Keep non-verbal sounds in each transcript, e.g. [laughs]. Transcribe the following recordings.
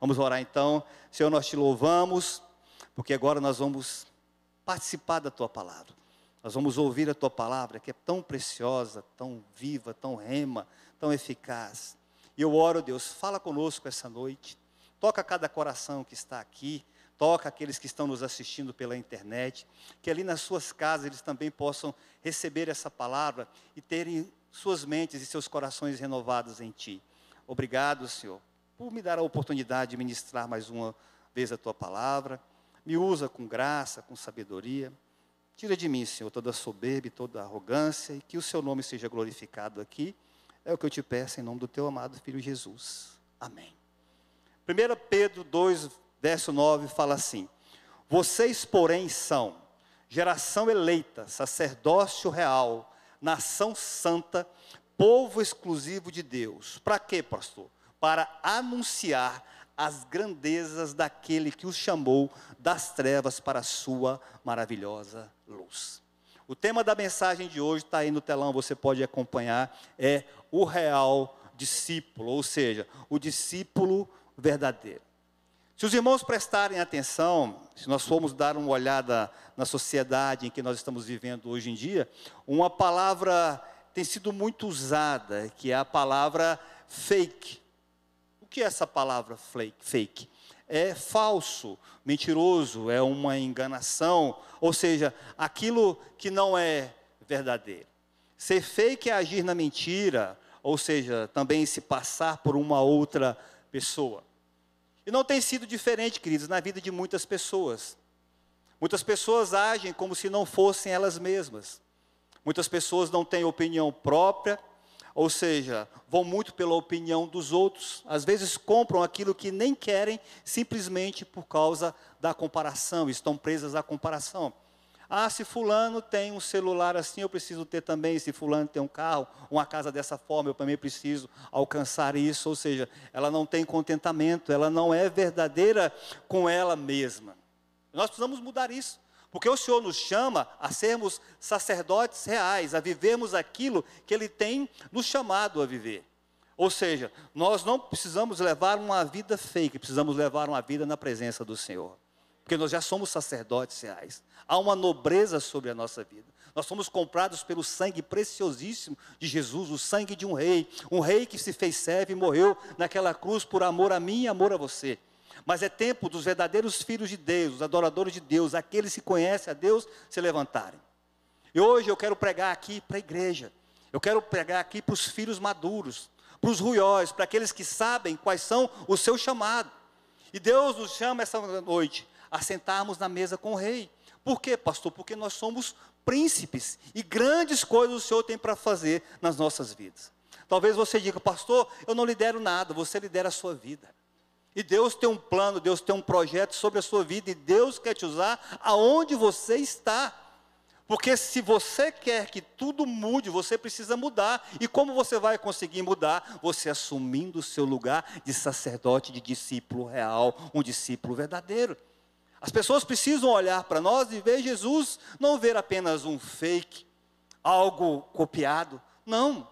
Vamos orar então. Senhor, nós te louvamos, porque agora nós vamos participar da tua palavra. Nós vamos ouvir a tua palavra, que é tão preciosa, tão viva, tão rema, tão eficaz. E eu oro, Deus, fala conosco essa noite. Toca cada coração que está aqui, toca aqueles que estão nos assistindo pela internet, que ali nas suas casas eles também possam receber essa palavra e terem suas mentes e seus corações renovados em Ti. Obrigado, Senhor, por me dar a oportunidade de ministrar mais uma vez a Tua palavra. Me usa com graça, com sabedoria. Tira de mim, Senhor, toda soberba e toda arrogância e que o Seu nome seja glorificado aqui. É o que eu te peço em nome do Teu amado Filho Jesus. Amém. 1 Pedro 2, verso 9 fala assim: Vocês, porém, são geração eleita, sacerdócio real, nação santa, povo exclusivo de Deus. Para quê, pastor? Para anunciar as grandezas daquele que os chamou das trevas para a sua maravilhosa luz. O tema da mensagem de hoje está aí no telão, você pode acompanhar, é o real discípulo, ou seja, o discípulo verdadeiro. Se os irmãos prestarem atenção, se nós formos dar uma olhada na sociedade em que nós estamos vivendo hoje em dia, uma palavra tem sido muito usada, que é a palavra fake. Que é essa palavra fake? É falso, mentiroso, é uma enganação, ou seja, aquilo que não é verdadeiro. Ser fake é agir na mentira, ou seja, também se passar por uma outra pessoa. E não tem sido diferente, queridos, na vida de muitas pessoas. Muitas pessoas agem como se não fossem elas mesmas. Muitas pessoas não têm opinião própria, ou seja, vão muito pela opinião dos outros. Às vezes compram aquilo que nem querem, simplesmente por causa da comparação, estão presas à comparação. Ah, se fulano tem um celular assim, eu preciso ter também. Se fulano tem um carro, uma casa dessa forma, eu também preciso alcançar isso. Ou seja, ela não tem contentamento, ela não é verdadeira com ela mesma. Nós precisamos mudar isso. Porque o Senhor nos chama a sermos sacerdotes reais, a vivermos aquilo que Ele tem nos chamado a viver. Ou seja, nós não precisamos levar uma vida fake, precisamos levar uma vida na presença do Senhor porque nós já somos sacerdotes reais. Há uma nobreza sobre a nossa vida. Nós somos comprados pelo sangue preciosíssimo de Jesus, o sangue de um rei, um rei que se fez servo e morreu naquela cruz por amor a mim e amor a você. Mas é tempo dos verdadeiros filhos de Deus, os adoradores de Deus, aqueles que conhecem a Deus, se levantarem. E hoje eu quero pregar aqui para a igreja. Eu quero pregar aqui para os filhos maduros, para os ruióis, para aqueles que sabem quais são o seu chamado. E Deus nos chama essa noite a sentarmos na mesa com o rei. Por quê, pastor? Porque nós somos príncipes e grandes coisas o Senhor tem para fazer nas nossas vidas. Talvez você diga, pastor, eu não lidero nada, você lidera a sua vida. E Deus tem um plano, Deus tem um projeto sobre a sua vida, e Deus quer te usar aonde você está. Porque se você quer que tudo mude, você precisa mudar. E como você vai conseguir mudar? Você assumindo o seu lugar de sacerdote, de discípulo real, um discípulo verdadeiro. As pessoas precisam olhar para nós e ver Jesus, não ver apenas um fake, algo copiado. Não.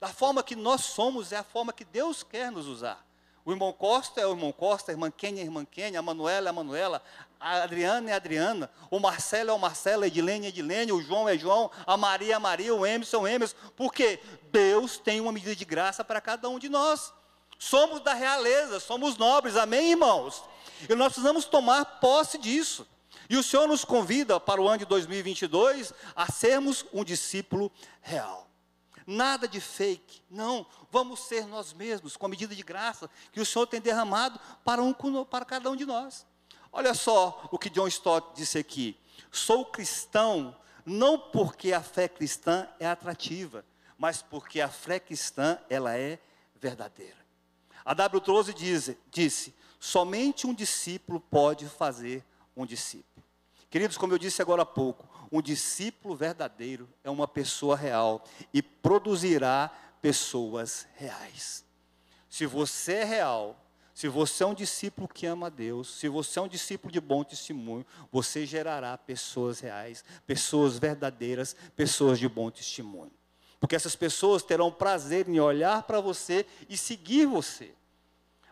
Da forma que nós somos é a forma que Deus quer nos usar. O irmão Costa é o irmão Costa, a irmã Kênia é a irmã Kênia, a Manuela é a Manuela, a Adriana é a Adriana, o Marcelo é o Marcelo, a Edilene é a Edilene, o João é João, a Maria é a Maria, o Emerson é Emerson, porque Deus tem uma medida de graça para cada um de nós. Somos da realeza, somos nobres, amém, irmãos? E nós precisamos tomar posse disso. E o Senhor nos convida para o ano de 2022 a sermos um discípulo real. Nada de fake, não. Vamos ser nós mesmos, com a medida de graça que o Senhor tem derramado para, um, para cada um de nós. Olha só o que John Stott disse aqui. Sou cristão não porque a fé cristã é atrativa, mas porque a fé cristã ela é verdadeira. A W. Trouxe diz, disse: somente um discípulo pode fazer um discípulo. Queridos, como eu disse agora há pouco, um discípulo verdadeiro é uma pessoa real e produzirá pessoas reais. Se você é real, se você é um discípulo que ama a Deus, se você é um discípulo de bom testemunho, você gerará pessoas reais, pessoas verdadeiras, pessoas de bom testemunho. Porque essas pessoas terão prazer em olhar para você e seguir você.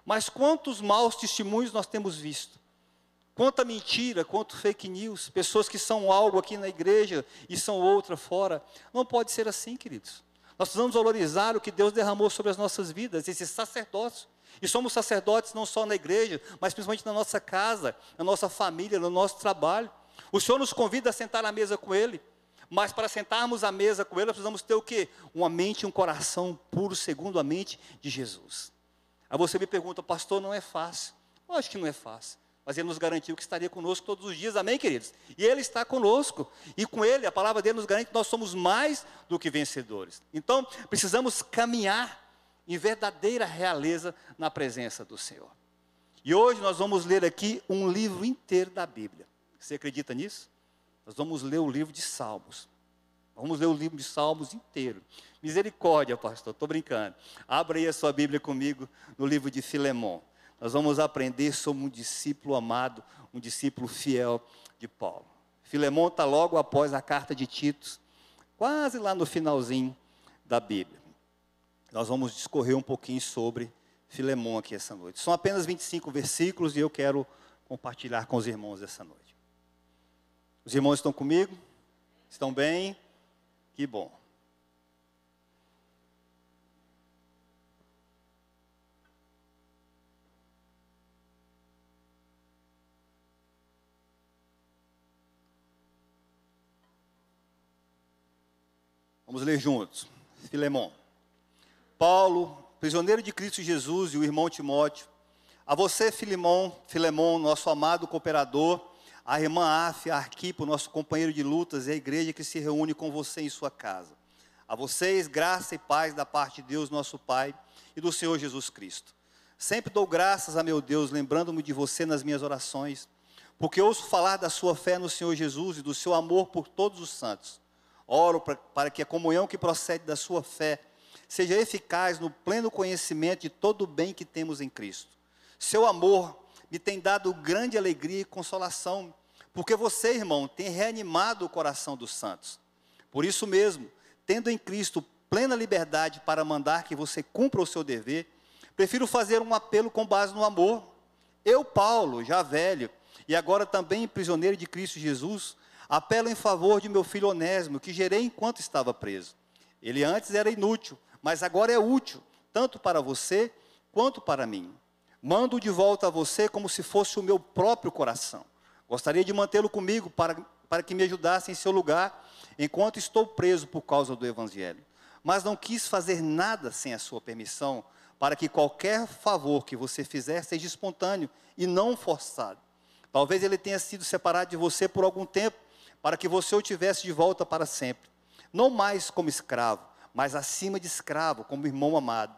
Mas quantos maus testemunhos nós temos visto? Quanta mentira, quanto fake news, pessoas que são algo aqui na igreja e são outra fora. Não pode ser assim, queridos. Nós precisamos valorizar o que Deus derramou sobre as nossas vidas, esse sacerdócio. E somos sacerdotes não só na igreja, mas principalmente na nossa casa, na nossa família, no nosso trabalho. O Senhor nos convida a sentar à mesa com Ele. Mas para sentarmos à mesa com Ele, nós precisamos ter o quê? Uma mente e um coração puro, segundo a mente de Jesus. Aí você me pergunta, pastor, não é fácil. Eu acho que não é fácil. Mas Ele nos garantiu que estaria conosco todos os dias, amém, queridos? E Ele está conosco. E com Ele, a palavra dele nos garante que nós somos mais do que vencedores. Então, precisamos caminhar em verdadeira realeza na presença do Senhor. E hoje nós vamos ler aqui um livro inteiro da Bíblia. Você acredita nisso? Nós vamos ler o livro de Salmos. Vamos ler o livro de Salmos inteiro. Misericórdia, pastor, estou brincando. Abra aí a sua Bíblia comigo no livro de Filemão. Nós vamos aprender sobre um discípulo amado, um discípulo fiel de Paulo. Filemão está logo após a carta de Tito, quase lá no finalzinho da Bíblia. Nós vamos discorrer um pouquinho sobre Filemão aqui essa noite. São apenas 25 versículos e eu quero compartilhar com os irmãos essa noite. Os irmãos estão comigo? Estão bem? Que bom. Vamos ler juntos. Filemão. Paulo, prisioneiro de Cristo Jesus e o irmão Timóteo, a você, Filemão, Filemão, nosso amado cooperador, a irmã Af, a Arquipo, nosso companheiro de lutas, e a igreja que se reúne com você em sua casa. A vocês, graça e paz da parte de Deus, nosso Pai, e do Senhor Jesus Cristo. Sempre dou graças a meu Deus, lembrando-me de você nas minhas orações, porque ouço falar da sua fé no Senhor Jesus e do seu amor por todos os santos. Oro para que a comunhão que procede da sua fé seja eficaz no pleno conhecimento de todo o bem que temos em Cristo. Seu amor me tem dado grande alegria e consolação, porque você, irmão, tem reanimado o coração dos santos. Por isso mesmo, tendo em Cristo plena liberdade para mandar que você cumpra o seu dever, prefiro fazer um apelo com base no amor. Eu, Paulo, já velho, e agora também prisioneiro de Cristo Jesus, apelo em favor de meu filho Onésimo, que gerei enquanto estava preso. Ele antes era inútil, mas agora é útil, tanto para você quanto para mim. Mando de volta a você como se fosse o meu próprio coração. Gostaria de mantê-lo comigo para, para que me ajudasse em seu lugar, enquanto estou preso por causa do Evangelho. Mas não quis fazer nada sem a sua permissão, para que qualquer favor que você fizer seja espontâneo e não forçado. Talvez ele tenha sido separado de você por algum tempo, para que você o tivesse de volta para sempre. Não mais como escravo, mas acima de escravo, como irmão amado.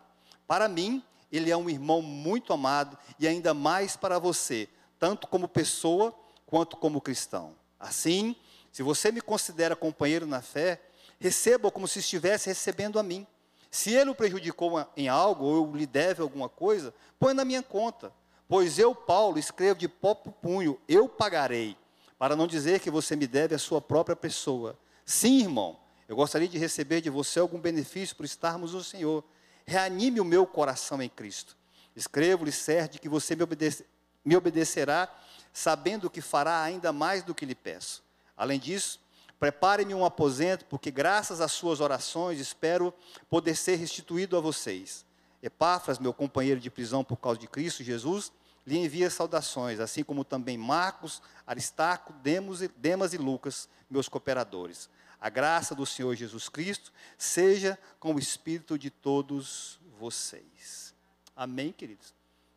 Para mim, ele é um irmão muito amado e ainda mais para você, tanto como pessoa quanto como cristão. Assim, se você me considera companheiro na fé, receba como se estivesse recebendo a mim. Se ele o prejudicou em algo ou lhe deve alguma coisa, põe na minha conta. Pois eu, Paulo, escrevo de próprio punho, eu pagarei, para não dizer que você me deve a sua própria pessoa. Sim, irmão, eu gostaria de receber de você algum benefício por estarmos no Senhor reanime o meu coração em Cristo. Escrevo-lhe certo que você me, me obedecerá, sabendo que fará ainda mais do que lhe peço. Além disso, prepare-me um aposento, porque graças às suas orações espero poder ser restituído a vocês. Epáfras, meu companheiro de prisão por causa de Cristo Jesus, lhe envia saudações, assim como também Marcos, Aristarco, Demas e Lucas, meus cooperadores. A graça do Senhor Jesus Cristo seja com o espírito de todos vocês. Amém, queridos?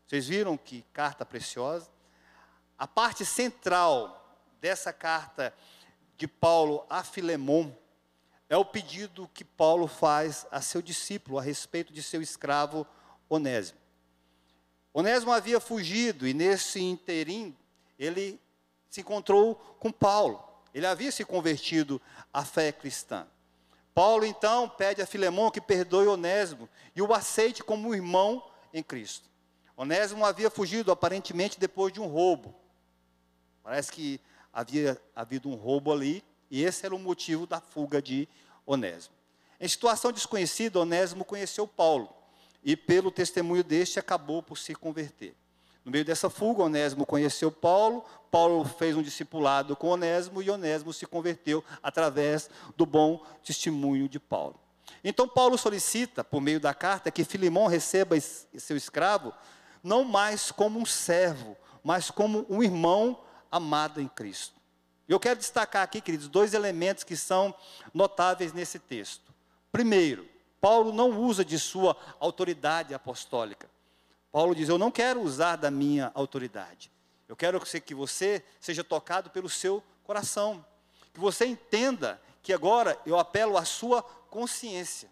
Vocês viram que carta preciosa? A parte central dessa carta de Paulo a Filemon é o pedido que Paulo faz a seu discípulo a respeito de seu escravo Onésimo. Onésimo havia fugido e nesse interim ele se encontrou com Paulo. Ele havia se convertido à fé cristã. Paulo então pede a Filemão que perdoe Onésimo e o aceite como irmão em Cristo. Onésimo havia fugido aparentemente depois de um roubo. Parece que havia havido um roubo ali e esse era o motivo da fuga de Onésimo. Em situação desconhecida, Onésimo conheceu Paulo e pelo testemunho deste acabou por se converter. No meio dessa fuga, Onésimo conheceu Paulo, Paulo fez um discipulado com Onésimo e Onésimo se converteu através do bom testemunho de Paulo. Então Paulo solicita, por meio da carta, que Filimão receba seu escravo não mais como um servo, mas como um irmão amado em Cristo. Eu quero destacar aqui, queridos, dois elementos que são notáveis nesse texto. Primeiro, Paulo não usa de sua autoridade apostólica. Paulo diz: Eu não quero usar da minha autoridade. Eu quero que você seja tocado pelo seu coração. Que você entenda que agora eu apelo à sua consciência.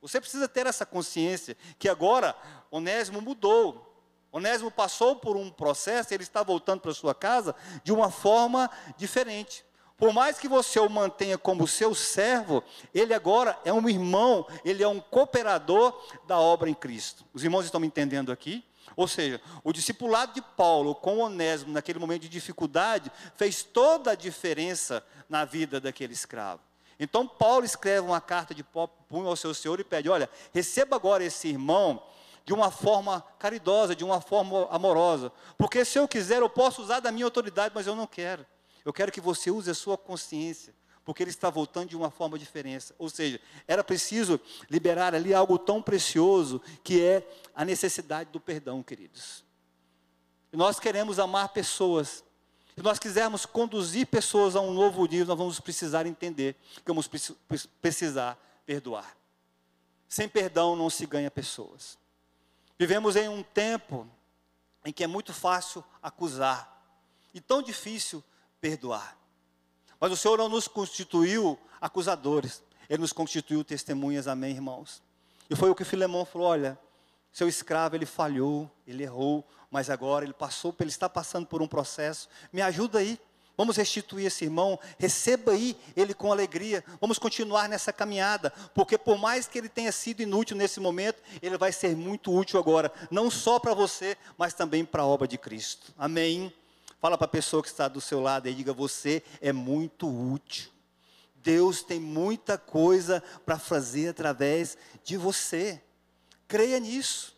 Você precisa ter essa consciência que agora Onésimo mudou. Onésimo passou por um processo, ele está voltando para sua casa de uma forma diferente. Por mais que você o mantenha como seu servo, ele agora é um irmão, ele é um cooperador da obra em Cristo. Os irmãos estão me entendendo aqui? Ou seja, o discipulado de Paulo com Onésimo naquele momento de dificuldade fez toda a diferença na vida daquele escravo. Então Paulo escreve uma carta de punho ao seu senhor e pede: olha, receba agora esse irmão de uma forma caridosa, de uma forma amorosa. Porque se eu quiser, eu posso usar da minha autoridade, mas eu não quero. Eu quero que você use a sua consciência, porque ele está voltando de uma forma diferente. Ou seja, era preciso liberar ali algo tão precioso que é a necessidade do perdão, queridos. Nós queremos amar pessoas. Se nós quisermos conduzir pessoas a um novo nível, nós vamos precisar entender que vamos precisar perdoar. Sem perdão não se ganha pessoas. Vivemos em um tempo em que é muito fácil acusar e tão difícil perdoar. Mas o Senhor não nos constituiu acusadores, Ele nos constituiu testemunhas, amém, irmãos? E foi o que Filemão falou: olha, seu escravo, ele falhou, ele errou, mas agora ele passou, ele está passando por um processo, me ajuda aí. Vamos restituir esse irmão, receba aí ele com alegria. Vamos continuar nessa caminhada, porque por mais que ele tenha sido inútil nesse momento, ele vai ser muito útil agora, não só para você, mas também para a obra de Cristo. Amém. Fala para a pessoa que está do seu lado e diga: você é muito útil. Deus tem muita coisa para fazer através de você. Creia nisso.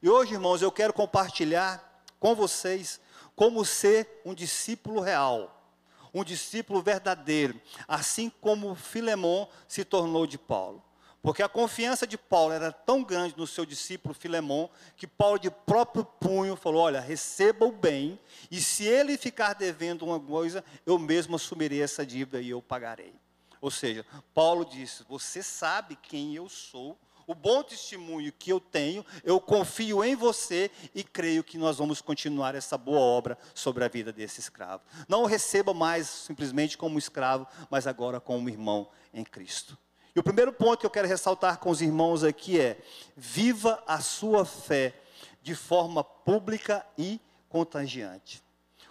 E hoje, irmãos, eu quero compartilhar com vocês como ser um discípulo real, um discípulo verdadeiro, assim como Filemão se tornou de Paulo. Porque a confiança de Paulo era tão grande no seu discípulo Filemão, que Paulo de próprio punho falou: Olha, receba o bem, e se ele ficar devendo uma coisa, eu mesmo assumirei essa dívida e eu pagarei. Ou seja, Paulo disse: Você sabe quem eu sou, o bom testemunho que eu tenho, eu confio em você e creio que nós vamos continuar essa boa obra sobre a vida desse escravo. Não o receba mais simplesmente como escravo, mas agora como irmão em Cristo. E o primeiro ponto que eu quero ressaltar com os irmãos aqui é: viva a sua fé de forma pública e contagiante.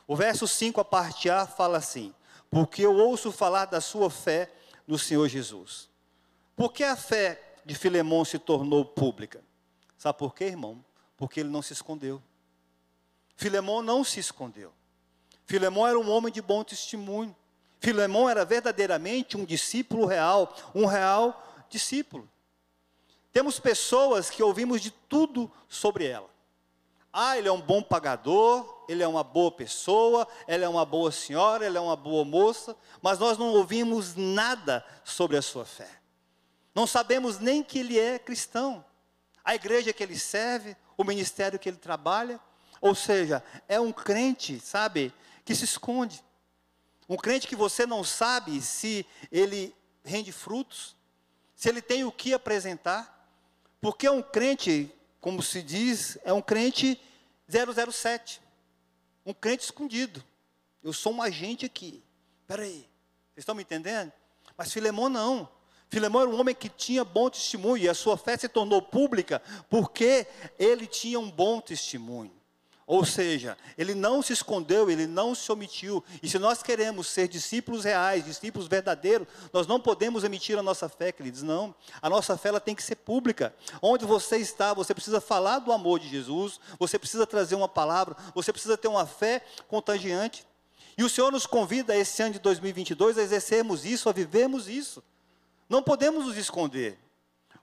O verso 5, a parte A, fala assim: Porque eu ouço falar da sua fé no Senhor Jesus. Por que a fé de Filemão se tornou pública. Sabe por quê, irmão? Porque ele não se escondeu. Filemão não se escondeu. Filemão era um homem de bom testemunho. Filemão era verdadeiramente um discípulo real, um real discípulo. Temos pessoas que ouvimos de tudo sobre ela. Ah, ele é um bom pagador, ele é uma boa pessoa, ela é uma boa senhora, ela é uma boa moça, mas nós não ouvimos nada sobre a sua fé. Não sabemos nem que ele é cristão. A igreja que ele serve, o ministério que ele trabalha. Ou seja, é um crente, sabe, que se esconde. Um crente que você não sabe se ele rende frutos, se ele tem o que apresentar. Porque um crente, como se diz, é um crente 007. Um crente escondido. Eu sou um agente aqui. Espera aí. Vocês estão me entendendo? Mas Filemão não. Filemão era um homem que tinha bom testemunho e a sua fé se tornou pública porque ele tinha um bom testemunho. Ou seja, ele não se escondeu, ele não se omitiu. E se nós queremos ser discípulos reais, discípulos verdadeiros, nós não podemos emitir a nossa fé, queridos. Não. A nossa fé ela tem que ser pública. Onde você está, você precisa falar do amor de Jesus, você precisa trazer uma palavra, você precisa ter uma fé contagiante. E o Senhor nos convida esse ano de 2022 a exercermos isso, a vivermos isso. Não podemos nos esconder.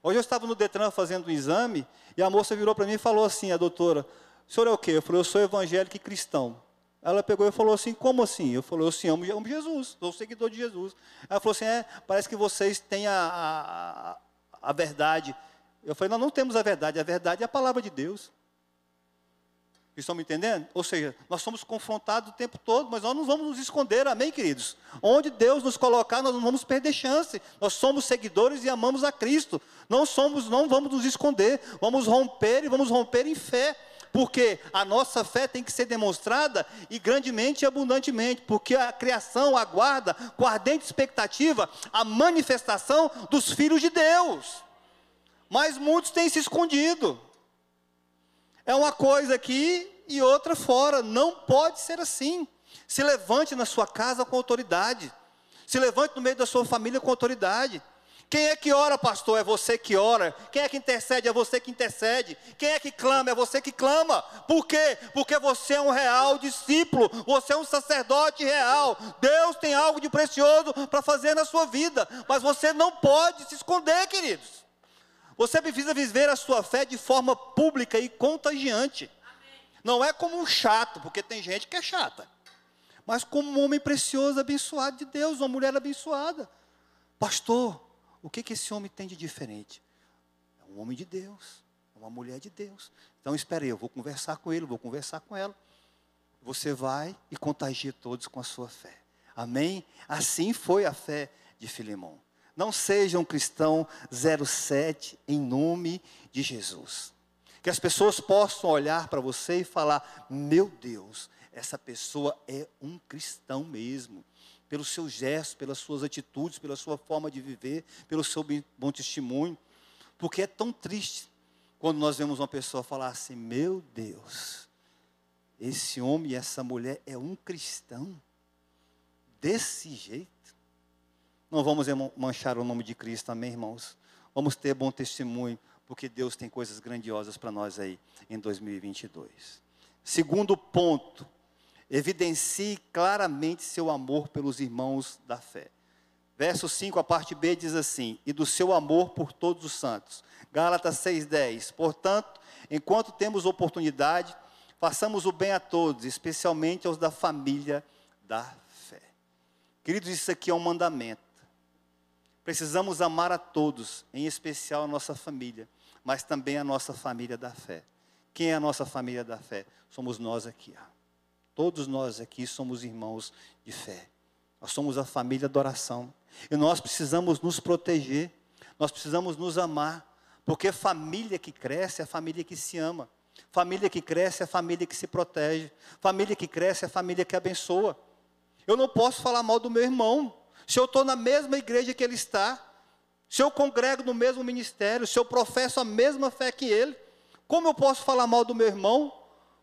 Hoje eu estava no Detran fazendo um exame e a moça virou para mim e falou assim, a doutora, o senhor é o quê? Eu falei, eu sou evangélico e cristão. Ela pegou e falou assim, como assim? Eu falei, eu sim, amo, amo Jesus, sou seguidor de Jesus. Ela falou assim, é, parece que vocês têm a, a, a verdade. Eu falei, nós não temos a verdade, a verdade é a palavra de Deus. Estão me entendendo? Ou seja, nós somos confrontados o tempo todo, mas nós não vamos nos esconder, amém, queridos? Onde Deus nos colocar, nós não vamos perder chance. Nós somos seguidores e amamos a Cristo. Não somos, não vamos nos esconder, vamos romper e vamos romper em fé. Porque a nossa fé tem que ser demonstrada e grandemente e abundantemente, porque a criação aguarda com ardente expectativa a manifestação dos filhos de Deus. Mas muitos têm se escondido. É uma coisa aqui e outra fora. Não pode ser assim. Se levante na sua casa com autoridade. Se levante no meio da sua família com autoridade. Quem é que ora, pastor? É você que ora. Quem é que intercede? É você que intercede. Quem é que clama? É você que clama. Por quê? Porque você é um real discípulo. Você é um sacerdote real. Deus tem algo de precioso para fazer na sua vida. Mas você não pode se esconder, queridos. Você precisa viver a sua fé de forma pública e contagiante. Não é como um chato, porque tem gente que é chata. Mas como um homem precioso, abençoado de Deus, uma mulher abençoada. Pastor, o que, que esse homem tem de diferente? É um homem de Deus, é uma mulher de Deus. Então espere, eu vou conversar com ele, vou conversar com ela. Você vai e contagia todos com a sua fé. Amém? Assim foi a fé de Filemão. Não seja um cristão 07 em nome de Jesus. Que as pessoas possam olhar para você e falar: meu Deus, essa pessoa é um cristão mesmo. Pelos seus gestos, pelas suas atitudes, pela sua forma de viver, pelo seu bom testemunho. Porque é tão triste quando nós vemos uma pessoa falar assim: meu Deus, esse homem e essa mulher é um cristão. Desse jeito. Não vamos manchar o nome de Cristo, amém, irmãos? Vamos ter bom testemunho, porque Deus tem coisas grandiosas para nós aí em 2022. Segundo ponto, evidencie claramente seu amor pelos irmãos da fé. Verso 5, a parte B diz assim: E do seu amor por todos os santos. Gálatas 6,10. Portanto, enquanto temos oportunidade, façamos o bem a todos, especialmente aos da família da fé. Queridos, isso aqui é um mandamento. Precisamos amar a todos, em especial a nossa família, mas também a nossa família da fé. Quem é a nossa família da fé? Somos nós aqui. Ó. Todos nós aqui somos irmãos de fé. Nós somos a família da oração. E nós precisamos nos proteger, nós precisamos nos amar, porque família que cresce é a família que se ama. Família que cresce é a família que se protege. Família que cresce é a família que abençoa. Eu não posso falar mal do meu irmão, se eu estou na mesma igreja que ele está, se eu congrego no mesmo ministério, se eu professo a mesma fé que ele, como eu posso falar mal do meu irmão?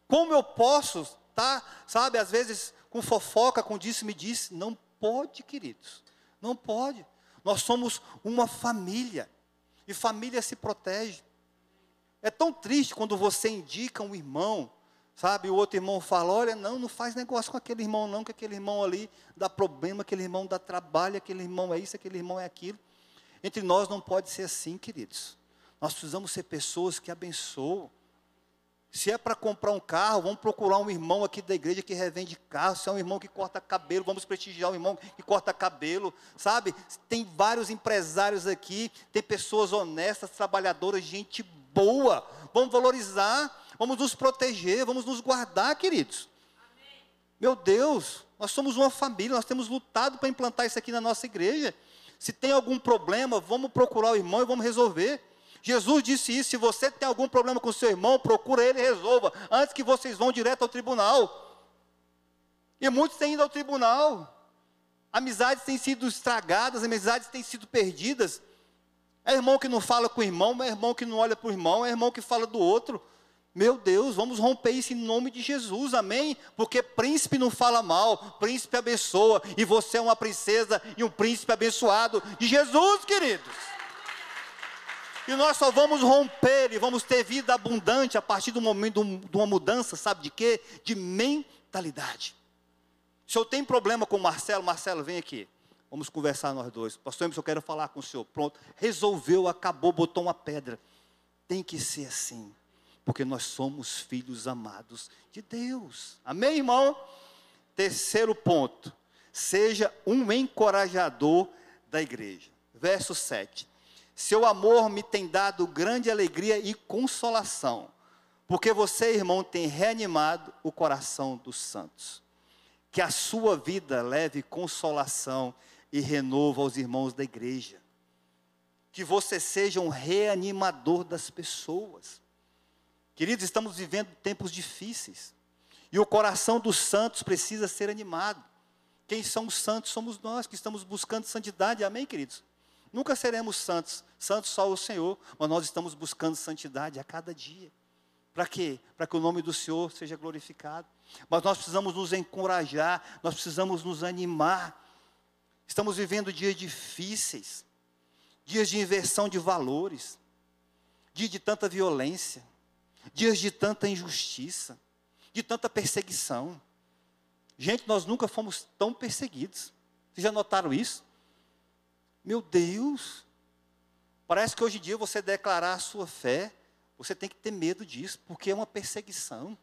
Como eu posso tá, sabe, às vezes com fofoca, com disse-me disse? Não pode, queridos. Não pode. Nós somos uma família. E família se protege. É tão triste quando você indica um irmão Sabe, o outro irmão fala: olha, não, não faz negócio com aquele irmão, não, que aquele irmão ali dá problema, aquele irmão dá trabalho, aquele irmão é isso, aquele irmão é aquilo. Entre nós não pode ser assim, queridos. Nós precisamos ser pessoas que abençoam. Se é para comprar um carro, vamos procurar um irmão aqui da igreja que revende carro. Se é um irmão que corta cabelo, vamos prestigiar um irmão que corta cabelo. Sabe? Tem vários empresários aqui, tem pessoas honestas, trabalhadoras, gente boa. Vamos valorizar vamos nos proteger, vamos nos guardar, queridos. Amém. Meu Deus, nós somos uma família, nós temos lutado para implantar isso aqui na nossa igreja. Se tem algum problema, vamos procurar o irmão e vamos resolver. Jesus disse isso: se você tem algum problema com seu irmão, procura ele e resolva, antes que vocês vão direto ao tribunal. E muitos têm ido ao tribunal. Amizades têm sido estragadas, amizades têm sido perdidas. É irmão que não fala com o irmão, é irmão que não olha para o irmão, é irmão que fala do outro. Meu Deus, vamos romper isso em nome de Jesus, amém? Porque príncipe não fala mal, príncipe abençoa, e você é uma princesa e um príncipe abençoado de Jesus, queridos. E nós só vamos romper e vamos ter vida abundante a partir do momento de uma mudança, sabe de quê? De mentalidade. Se eu tenho problema com o Marcelo, Marcelo, vem aqui. Vamos conversar nós dois. Pastor Emerson, eu quero falar com o senhor. Pronto. Resolveu, acabou, botou uma pedra. Tem que ser assim. Porque nós somos filhos amados de Deus. Amém, irmão? Terceiro ponto. Seja um encorajador da igreja. Verso 7. Seu amor me tem dado grande alegria e consolação, porque você, irmão, tem reanimado o coração dos santos. Que a sua vida leve consolação e renovo aos irmãos da igreja. Que você seja um reanimador das pessoas. Queridos, estamos vivendo tempos difíceis. E o coração dos santos precisa ser animado. Quem são os santos somos nós que estamos buscando santidade. Amém, queridos? Nunca seremos santos, santos só o Senhor, mas nós estamos buscando santidade a cada dia. Para quê? Para que o nome do Senhor seja glorificado. Mas nós precisamos nos encorajar, nós precisamos nos animar. Estamos vivendo dias difíceis, dias de inversão de valores, dias de tanta violência, dias de tanta injustiça, de tanta perseguição. Gente, nós nunca fomos tão perseguidos. Vocês já notaram isso? Meu Deus, parece que hoje em dia você declarar a sua fé, você tem que ter medo disso, porque é uma perseguição.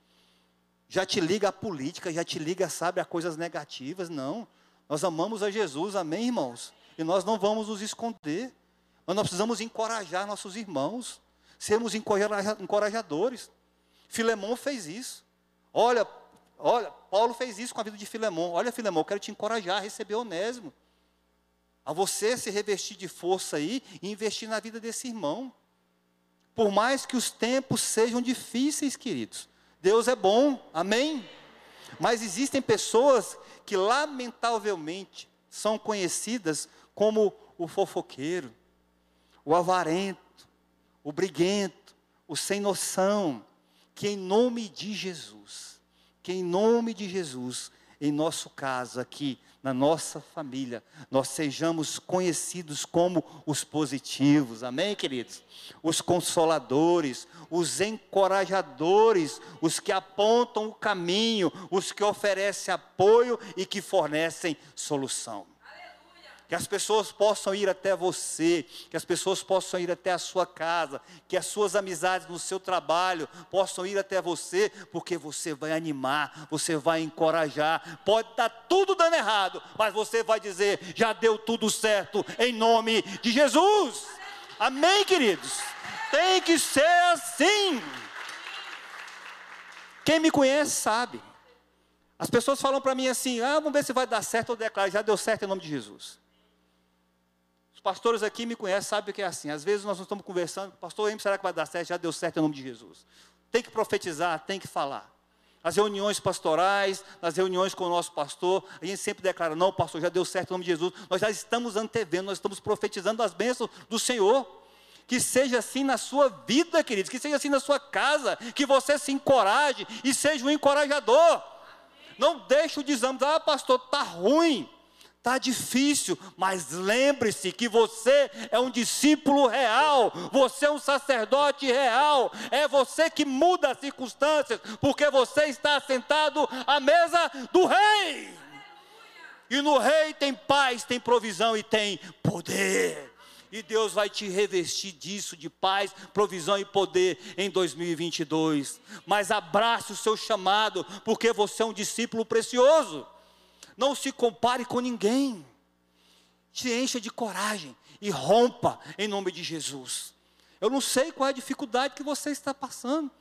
Já te liga a política, já te liga, sabe, a coisas negativas. Não. Nós amamos a Jesus, amém, irmãos? E nós não vamos nos esconder. Mas nós precisamos encorajar nossos irmãos, sermos encorajadores. Filemão fez isso. Olha, olha, Paulo fez isso com a vida de Filemão. Olha, Filemão, eu quero te encorajar a receber Onésimo a você se revestir de força aí e investir na vida desse irmão. Por mais que os tempos sejam difíceis, queridos, Deus é bom, amém? Mas existem pessoas que, lamentavelmente, são conhecidas como o fofoqueiro, o avarento, o briguento, o sem noção, que em nome de Jesus, que em nome de Jesus, em nosso caso aqui, na nossa família, nós sejamos conhecidos como os positivos, amém, queridos? Os consoladores, os encorajadores, os que apontam o caminho, os que oferecem apoio e que fornecem solução que as pessoas possam ir até você, que as pessoas possam ir até a sua casa, que as suas amizades no seu trabalho possam ir até você, porque você vai animar, você vai encorajar. Pode estar tudo dando errado, mas você vai dizer: já deu tudo certo, em nome de Jesus. Amém, queridos? Tem que ser assim. Quem me conhece sabe. As pessoas falam para mim assim: ah, vamos ver se vai dar certo ou declarar, já deu certo em nome de Jesus pastores aqui me conhecem, sabem que é assim. Às vezes nós estamos conversando, pastor, será que vai dar certo? Já deu certo em nome de Jesus. Tem que profetizar, tem que falar. As reuniões pastorais, nas reuniões com o nosso pastor, a gente sempre declara: não, pastor, já deu certo em nome de Jesus. Nós já estamos antevendo, nós estamos profetizando as bênçãos do Senhor. Que seja assim na sua vida, queridos, que seja assim na sua casa, que você se encoraje e seja um encorajador. Não deixe o desânimo, ah, pastor, está ruim. Está difícil, mas lembre-se que você é um discípulo real, você é um sacerdote real, é você que muda as circunstâncias, porque você está sentado à mesa do rei. E no rei tem paz, tem provisão e tem poder. E Deus vai te revestir disso, de paz, provisão e poder em 2022. Mas abrace o seu chamado, porque você é um discípulo precioso. Não se compare com ninguém. Se encha de coragem e rompa em nome de Jesus. Eu não sei qual é a dificuldade que você está passando,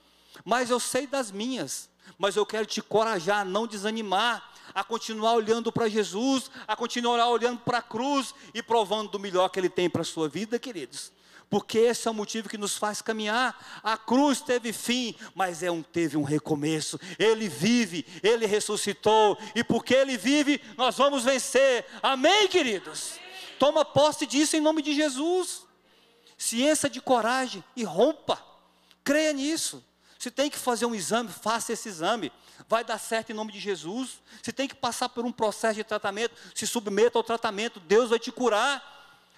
mas eu sei das minhas. Mas eu quero te encorajar a não desanimar, a continuar olhando para Jesus, a continuar olhando para a cruz e provando do melhor que Ele tem para a sua vida, queridos porque esse é o motivo que nos faz caminhar. A cruz teve fim, mas é um, teve um recomeço. Ele vive, ele ressuscitou, e porque ele vive, nós vamos vencer. Amém, queridos? Toma posse disso em nome de Jesus. Ciência de coragem e rompa. Creia nisso. Se tem que fazer um exame, faça esse exame. Vai dar certo em nome de Jesus. Se tem que passar por um processo de tratamento, se submeta ao tratamento. Deus vai te curar.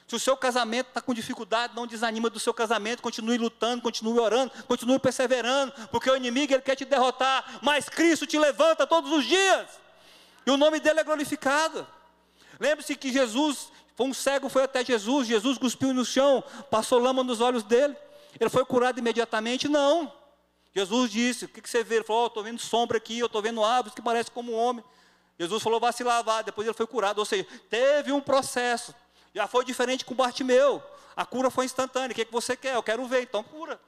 Se o seu casamento está com dificuldade, não desanima do seu casamento, continue lutando, continue orando, continue perseverando, porque o inimigo ele quer te derrotar, mas Cristo te levanta todos os dias, e o nome dele é glorificado. Lembre-se que Jesus, foi um cego, foi até Jesus, Jesus cuspiu no chão, passou lama nos olhos dele. Ele foi curado imediatamente? Não. Jesus disse: O que, que você vê? Ele falou: oh, Estou vendo sombra aqui, eu estou vendo árvores que parecem como um homem. Jesus falou: Vá se lavar. Depois ele foi curado. Ou seja, teve um processo. Já foi diferente com Bartimeu. A cura foi instantânea. O que, que você quer? Eu quero ver, então cura.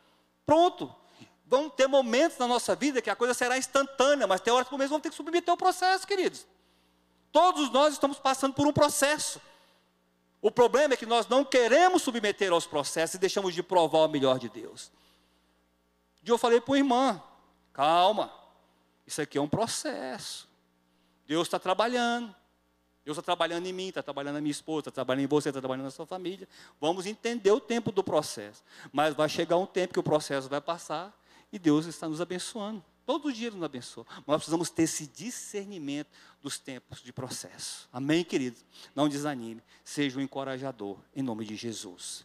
Pronto. Vão ter momentos na nossa vida que a coisa será instantânea, mas tem horas que mesmo vamos ter que submeter o processo, queridos. Todos nós estamos passando por um processo. O problema é que nós não queremos submeter aos processos e deixamos de provar o melhor de Deus. Um dia eu falei para uma irmã: calma, isso aqui é um processo. Deus está trabalhando. Deus está trabalhando em mim, está trabalhando na minha esposa, está trabalhando em você, está trabalhando na sua família. Vamos entender o tempo do processo. Mas vai chegar um tempo que o processo vai passar e Deus está nos abençoando. Todo dia Ele nos abençoa. Mas nós precisamos ter esse discernimento dos tempos de processo. Amém, queridos? Não desanime. Seja um encorajador, em nome de Jesus.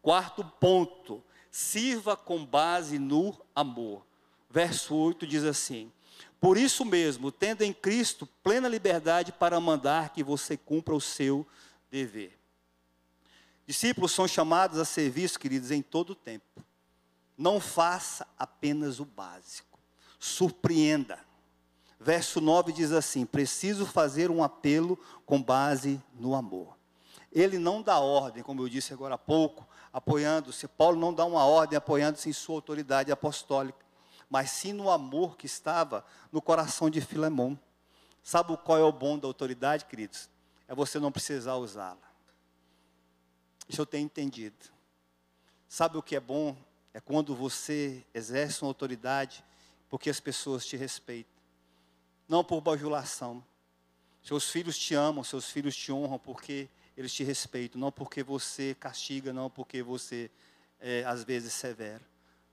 Quarto ponto. Sirva com base no amor. Verso 8 diz assim: Por isso mesmo, tendo em Cristo plena liberdade para mandar que você cumpra o seu dever. Discípulos são chamados a serviço, queridos, em todo o tempo. Não faça apenas o básico. Surpreenda. Verso 9 diz assim: Preciso fazer um apelo com base no amor. Ele não dá ordem, como eu disse agora há pouco, apoiando-se. Paulo não dá uma ordem apoiando-se em sua autoridade apostólica, mas sim no amor que estava no coração de Filemão. Sabe qual é o bom da autoridade, queridos? É você não precisar usá-la. Isso eu tenho entendido. Sabe o que é bom é quando você exerce uma autoridade porque as pessoas te respeitam. Não por bajulação. Seus filhos te amam, seus filhos te honram porque eles te respeitam. Não porque você castiga, não porque você é, às vezes severo.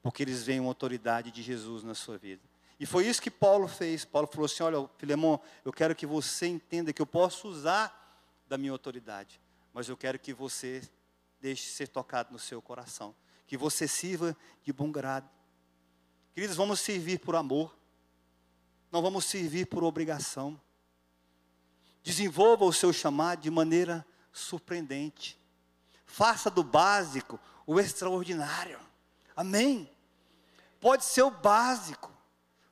Porque eles veem uma autoridade de Jesus na sua vida. E foi isso que Paulo fez. Paulo falou assim: Olha, Filemão, eu quero que você entenda que eu posso usar da minha autoridade, mas eu quero que você deixe ser tocado no seu coração que você sirva de bom grado. Queridos, vamos servir por amor, não vamos servir por obrigação. Desenvolva o seu chamado de maneira surpreendente. Faça do básico o extraordinário. Amém? Pode ser o básico,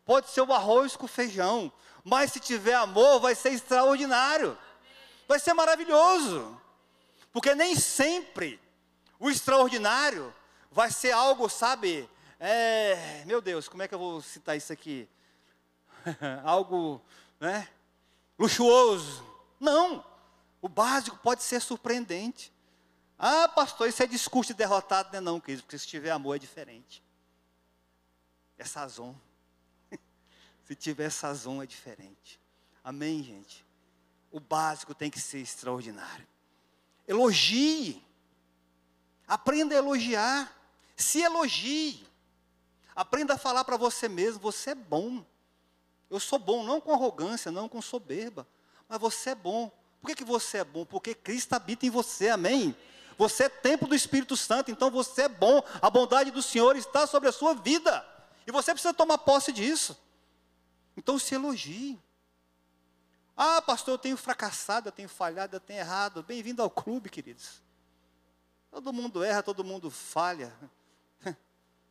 pode ser o arroz com feijão, mas se tiver amor, vai ser extraordinário, vai ser maravilhoso, porque nem sempre o extraordinário vai ser algo, sabe? É, meu Deus, como é que eu vou citar isso aqui? [laughs] algo, né? Luxuoso. Não. O básico pode ser surpreendente. Ah, pastor, isso é discurso de derrotado, não é não, querido, porque se tiver amor é diferente. É sazon. se tiver sazon é diferente. Amém, gente? O básico tem que ser extraordinário. Elogie. Aprenda a elogiar. Se elogie. Aprenda a falar para você mesmo: você é bom. Eu sou bom, não com arrogância, não com soberba, mas você é bom. Por que, que você é bom? Porque Cristo habita em você, amém? Você é templo do Espírito Santo, então você é bom. A bondade do Senhor está sobre a sua vida. E você precisa tomar posse disso. Então se elogie. Ah, pastor, eu tenho fracassado, eu tenho falhado, eu tenho errado. Bem-vindo ao clube, queridos. Todo mundo erra, todo mundo falha. [laughs]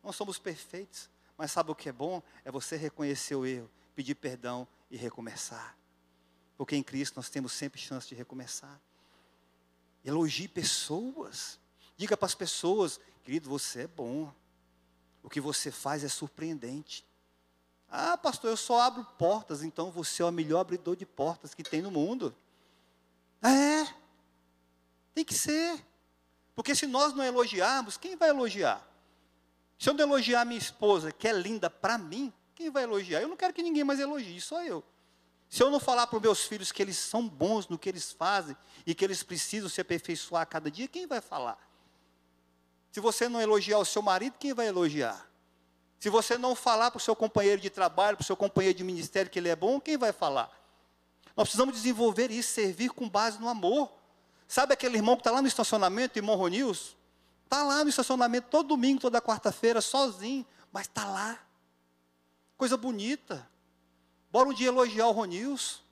Não somos perfeitos, mas sabe o que é bom? É você reconhecer o erro, pedir perdão e recomeçar. Porque em Cristo nós temos sempre chance de recomeçar. Elogie pessoas. Diga para as pessoas, querido, você é bom. O que você faz é surpreendente. Ah, pastor, eu só abro portas, então você é o melhor abridor de portas que tem no mundo. É, tem que ser. Porque se nós não elogiarmos, quem vai elogiar? Se eu não elogiar minha esposa, que é linda para mim, quem vai elogiar? Eu não quero que ninguém mais elogie, só eu. Se eu não falar para os meus filhos que eles são bons no que eles fazem e que eles precisam se aperfeiçoar a cada dia, quem vai falar? Se você não elogiar o seu marido, quem vai elogiar? Se você não falar para o seu companheiro de trabalho, para o seu companheiro de ministério que ele é bom, quem vai falar? Nós precisamos desenvolver isso, servir com base no amor. Sabe aquele irmão que está lá no estacionamento, irmão Ronils? Está lá no estacionamento todo domingo, toda quarta-feira, sozinho, mas está lá. Coisa bonita. Bora um dia elogiar o Ronils.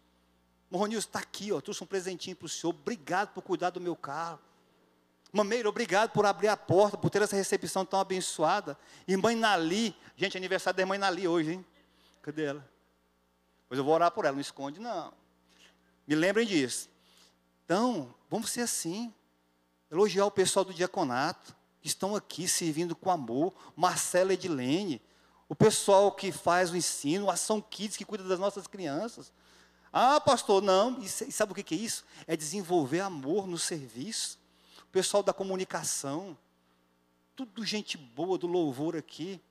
Morronilson, está aqui, ó, trouxe um presentinho para o senhor. Obrigado por cuidar do meu carro. Mameiro, obrigado por abrir a porta, por ter essa recepção tão abençoada. Irmã Inali, gente, aniversário da irmã Inali hoje, hein? Cadê ela? Pois eu vou orar por ela, não esconde, não. Me lembrem disso. Então, vamos ser assim. Elogiar o pessoal do diaconato, que estão aqui servindo com amor. Marcela Edilene, o pessoal que faz o ensino, a Ação Kids, que cuida das nossas crianças. Ah, pastor, não. E sabe o que é isso? É desenvolver amor no serviço. Pessoal da comunicação. Tudo gente boa do louvor aqui.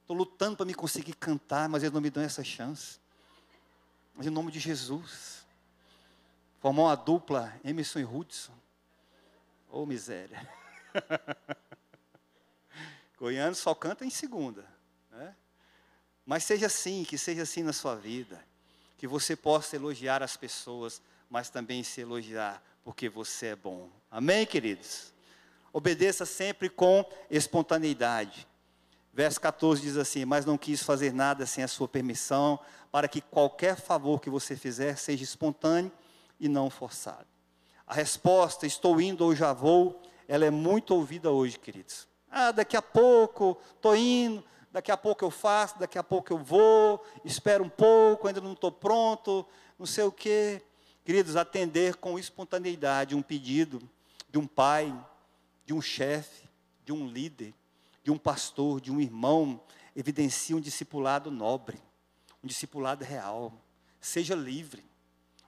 Estou lutando para me conseguir cantar, mas eles não me dão essa chance. Mas em nome de Jesus. Formar uma dupla, Emerson e Hudson. Oh, miséria. [laughs] Goiano só canta em segunda. Né? Mas seja assim, que seja assim na sua vida que você possa elogiar as pessoas, mas também se elogiar porque você é bom. Amém, queridos? Obedeça sempre com espontaneidade. Verso 14 diz assim: Mas não quis fazer nada sem a sua permissão, para que qualquer favor que você fizer seja espontâneo e não forçado. A resposta, estou indo ou já vou, ela é muito ouvida hoje, queridos. Ah, daqui a pouco, estou indo, daqui a pouco eu faço, daqui a pouco eu vou, espero um pouco, ainda não estou pronto, não sei o quê. Queridos, atender com espontaneidade um pedido de um pai, de um chefe, de um líder, de um pastor, de um irmão, evidencia um discipulado nobre, um discipulado real. Seja livre,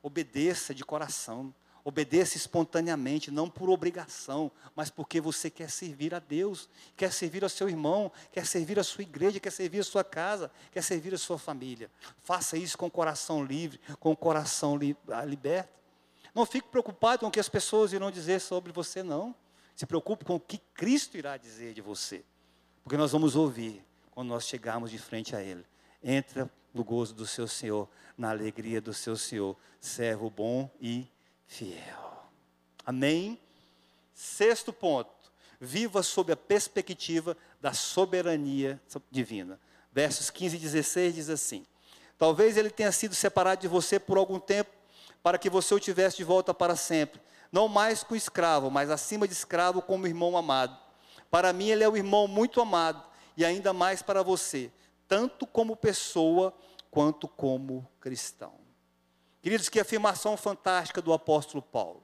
obedeça de coração. Obedeça espontaneamente, não por obrigação, mas porque você quer servir a Deus, quer servir ao seu irmão, quer servir a sua igreja, quer servir a sua casa, quer servir a sua família. Faça isso com o coração livre, com o coração li ah, liberto. Não fique preocupado com o que as pessoas irão dizer sobre você, não. Se preocupe com o que Cristo irá dizer de você. Porque nós vamos ouvir quando nós chegarmos de frente a Ele. Entra no gozo do seu Senhor, na alegria do seu Senhor, servo bom e fiel. Amém? Sexto ponto. Viva sob a perspectiva da soberania divina. Versos 15 e 16 diz assim: Talvez ele tenha sido separado de você por algum tempo, para que você o tivesse de volta para sempre. Não mais com escravo, mas acima de escravo, como irmão amado. Para mim, ele é o irmão muito amado, e ainda mais para você, tanto como pessoa quanto como cristão. Queridos, que afirmação fantástica do apóstolo Paulo.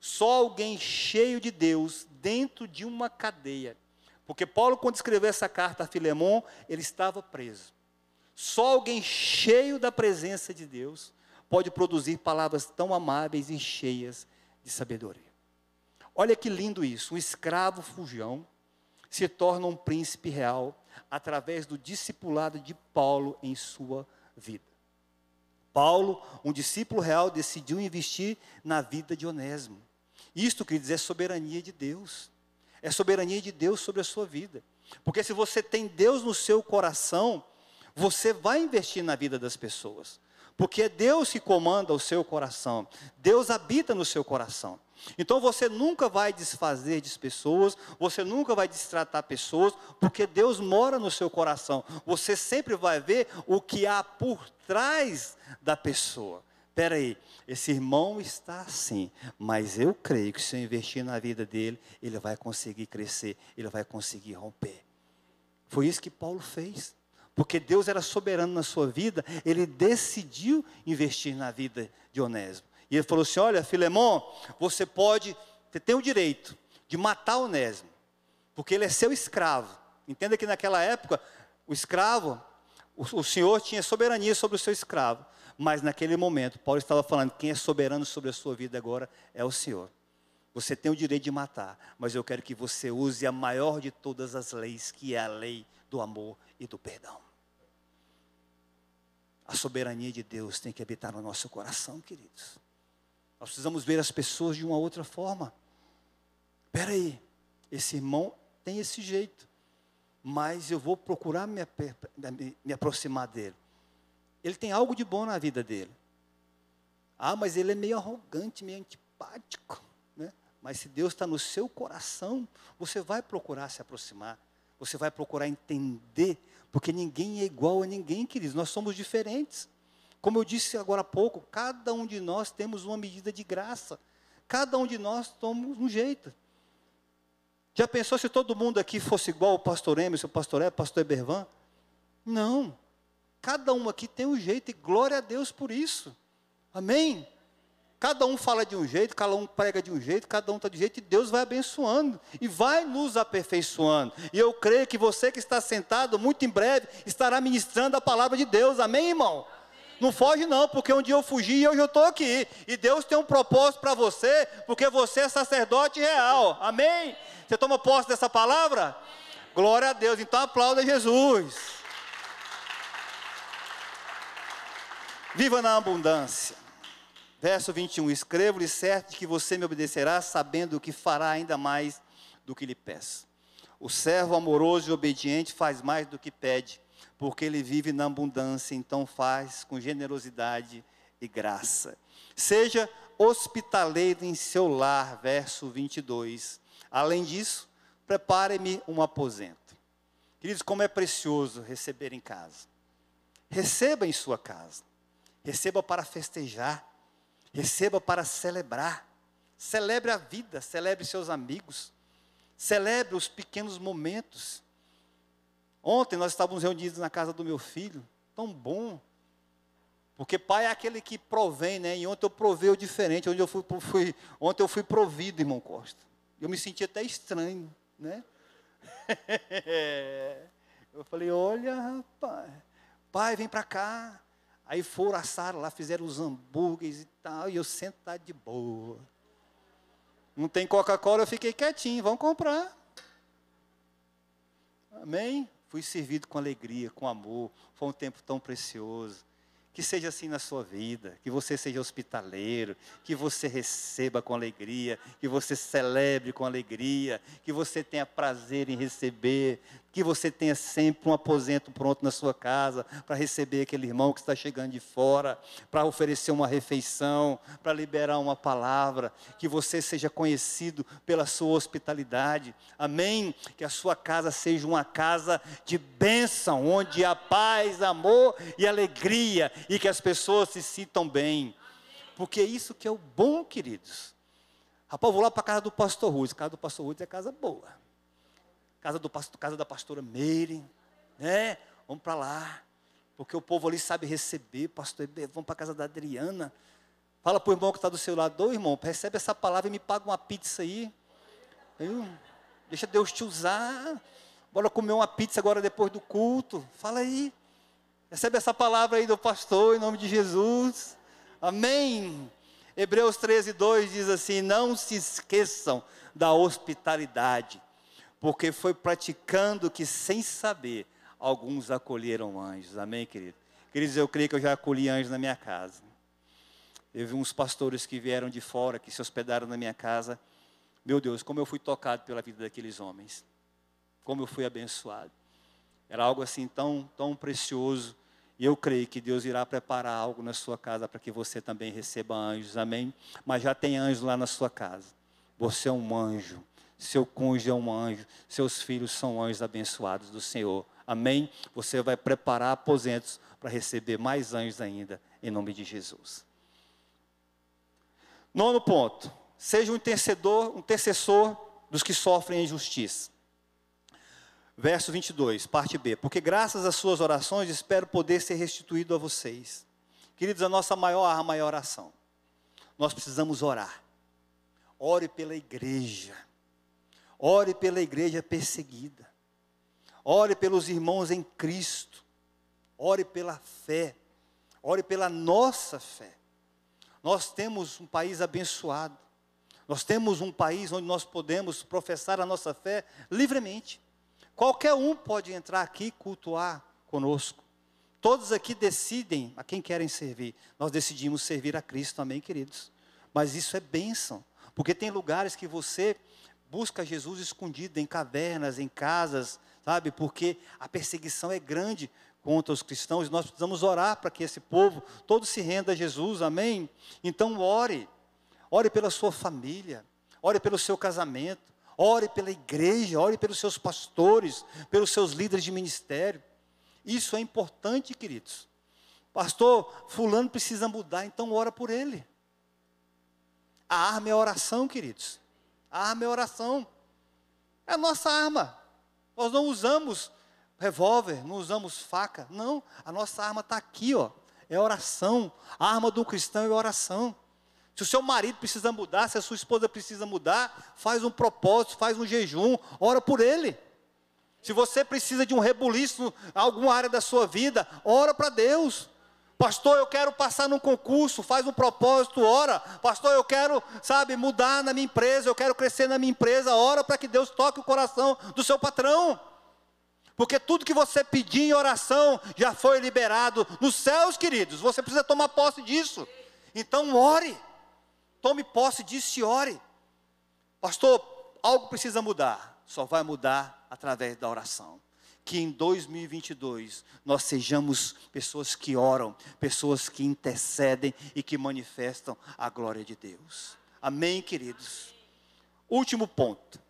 Só alguém cheio de Deus dentro de uma cadeia. Porque Paulo, quando escreveu essa carta a Filemão, ele estava preso. Só alguém cheio da presença de Deus pode produzir palavras tão amáveis e cheias de sabedoria. Olha que lindo isso. Um escravo fujão se torna um príncipe real através do discipulado de Paulo em sua vida. Paulo, um discípulo real, decidiu investir na vida de Onésimo. Isto, queridos, é soberania de Deus. É soberania de Deus sobre a sua vida. Porque se você tem Deus no seu coração, você vai investir na vida das pessoas. Porque é Deus que comanda o seu coração. Deus habita no seu coração. Então você nunca vai desfazer de pessoas, você nunca vai destratar pessoas, porque Deus mora no seu coração. Você sempre vai ver o que há por trás da pessoa. Espera aí, esse irmão está assim, mas eu creio que se eu investir na vida dele, ele vai conseguir crescer, ele vai conseguir romper. Foi isso que Paulo fez. Porque Deus era soberano na sua vida, ele decidiu investir na vida de Onésimo. E ele falou assim: Olha, Filemão, você pode, você tem o direito de matar Onésimo, porque ele é seu escravo. Entenda que naquela época, o escravo, o, o senhor tinha soberania sobre o seu escravo. Mas naquele momento, Paulo estava falando: quem é soberano sobre a sua vida agora é o Senhor. Você tem o direito de matar, mas eu quero que você use a maior de todas as leis, que é a lei do amor e do perdão. A soberania de Deus tem que habitar no nosso coração, queridos. Nós precisamos ver as pessoas de uma outra forma. Espera aí, esse irmão tem esse jeito, mas eu vou procurar me, me, me aproximar dele. Ele tem algo de bom na vida dele. Ah, mas ele é meio arrogante, meio antipático. Né? Mas se Deus está no seu coração, você vai procurar se aproximar. Você vai procurar entender, porque ninguém é igual a ninguém, queridos. Nós somos diferentes. Como eu disse agora há pouco, cada um de nós temos uma medida de graça. Cada um de nós toma um jeito. Já pensou se todo mundo aqui fosse igual o pastor Emerson, o pastor É, pastor Ebervan? Não. Cada um aqui tem um jeito e glória a Deus por isso. Amém? Cada um fala de um jeito, cada um prega de um jeito, cada um está de jeito e Deus vai abençoando e vai nos aperfeiçoando. E eu creio que você que está sentado, muito em breve, estará ministrando a palavra de Deus. Amém, irmão? Não foge não, porque um dia eu fugi e hoje eu estou aqui. E Deus tem um propósito para você, porque você é sacerdote real. Amém? Você toma posse dessa palavra? Glória a Deus. Então aplauda Jesus. Viva na abundância. Verso 21: Escrevo-lhe certo de que você me obedecerá, sabendo que fará ainda mais do que lhe peço. O servo amoroso e obediente faz mais do que pede, porque ele vive na abundância, então faz com generosidade e graça. Seja hospitaleiro em seu lar, verso 22. Além disso, prepare-me um aposento. Queridos, como é precioso receber em casa. Receba em sua casa. Receba para festejar Receba para celebrar. Celebre a vida, celebre seus amigos. Celebre os pequenos momentos. Ontem nós estávamos reunidos na casa do meu filho, tão bom. Porque pai é aquele que provém, né? E ontem eu provei o diferente. Onde eu fui, fui, ontem eu fui provido, irmão Costa. Eu me senti até estranho, né? [laughs] eu falei, olha, rapaz, pai, vem para cá. Aí foram, assaram lá, fizeram os hambúrgueres e tal, e eu sentado de boa. Não tem Coca-Cola, eu fiquei quietinho, vamos comprar. Amém? Fui servido com alegria, com amor. Foi um tempo tão precioso. Que seja assim na sua vida, que você seja hospitaleiro, que você receba com alegria, que você celebre com alegria, que você tenha prazer em receber, que você tenha sempre um aposento pronto na sua casa para receber aquele irmão que está chegando de fora, para oferecer uma refeição, para liberar uma palavra, que você seja conhecido pela sua hospitalidade. Amém? Que a sua casa seja uma casa de bênção, onde há paz, amor e alegria e que as pessoas se sintam bem. Porque é isso que é o bom, queridos. Rapaz, eu vou lá para a casa do pastor Ruiz. A casa do pastor Ruiz é casa boa casa, do, casa da pastora Meire, né? Vamos para lá, porque o povo ali sabe receber, pastor, vamos para a casa da Adriana. Fala para o irmão que está do seu lado, ô irmão, recebe essa palavra e me paga uma pizza aí. Deixa Deus te usar. Bora comer uma pizza agora depois do culto. Fala aí. Recebe essa palavra aí do pastor, em nome de Jesus. Amém. Hebreus 13, 2 diz assim: Não se esqueçam da hospitalidade porque foi praticando que, sem saber, alguns acolheram anjos. Amém, querido? Queridos, eu creio que eu já acolhi anjos na minha casa. Eu vi uns pastores que vieram de fora, que se hospedaram na minha casa. Meu Deus, como eu fui tocado pela vida daqueles homens. Como eu fui abençoado. Era algo assim tão, tão precioso. E eu creio que Deus irá preparar algo na sua casa para que você também receba anjos. Amém? Mas já tem anjos lá na sua casa. Você é um anjo seu cônjuge é um anjo, seus filhos são anjos abençoados do Senhor. Amém? Você vai preparar aposentos para receber mais anjos ainda, em nome de Jesus. Nono ponto. Seja um intercedor, um intercessor dos que sofrem injustiça. Verso 22, parte B. Porque graças às suas orações espero poder ser restituído a vocês. Queridos, a nossa maior arma é a oração. Nós precisamos orar. Ore pela igreja. Ore pela igreja perseguida. Ore pelos irmãos em Cristo. Ore pela fé. Ore pela nossa fé. Nós temos um país abençoado. Nós temos um país onde nós podemos professar a nossa fé livremente. Qualquer um pode entrar aqui e cultuar conosco. Todos aqui decidem a quem querem servir. Nós decidimos servir a Cristo, amém, queridos? Mas isso é bênção, porque tem lugares que você busca Jesus escondido em cavernas, em casas, sabe? Porque a perseguição é grande contra os cristãos e nós precisamos orar para que esse povo todo se renda a Jesus, amém? Então ore, ore pela sua família, ore pelo seu casamento, ore pela igreja, ore pelos seus pastores, pelos seus líderes de ministério. Isso é importante, queridos. Pastor, fulano precisa mudar, então ora por ele. A arma é a oração, queridos. A arma é oração. É a nossa arma. Nós não usamos revólver, não usamos faca. Não, a nossa arma está aqui, ó. É oração. A arma do cristão é oração. Se o seu marido precisa mudar, se a sua esposa precisa mudar, faz um propósito, faz um jejum, ora por ele. Se você precisa de um rebuliço em alguma área da sua vida, ora para Deus. Pastor, eu quero passar num concurso, faz um propósito, ora. Pastor, eu quero, sabe, mudar na minha empresa, eu quero crescer na minha empresa, ora para que Deus toque o coração do seu patrão. Porque tudo que você pedir em oração já foi liberado nos céus, queridos. Você precisa tomar posse disso. Então, ore. Tome posse disso e ore. Pastor, algo precisa mudar. Só vai mudar através da oração. Que em 2022 nós sejamos pessoas que oram, pessoas que intercedem e que manifestam a glória de Deus. Amém, queridos? Último ponto.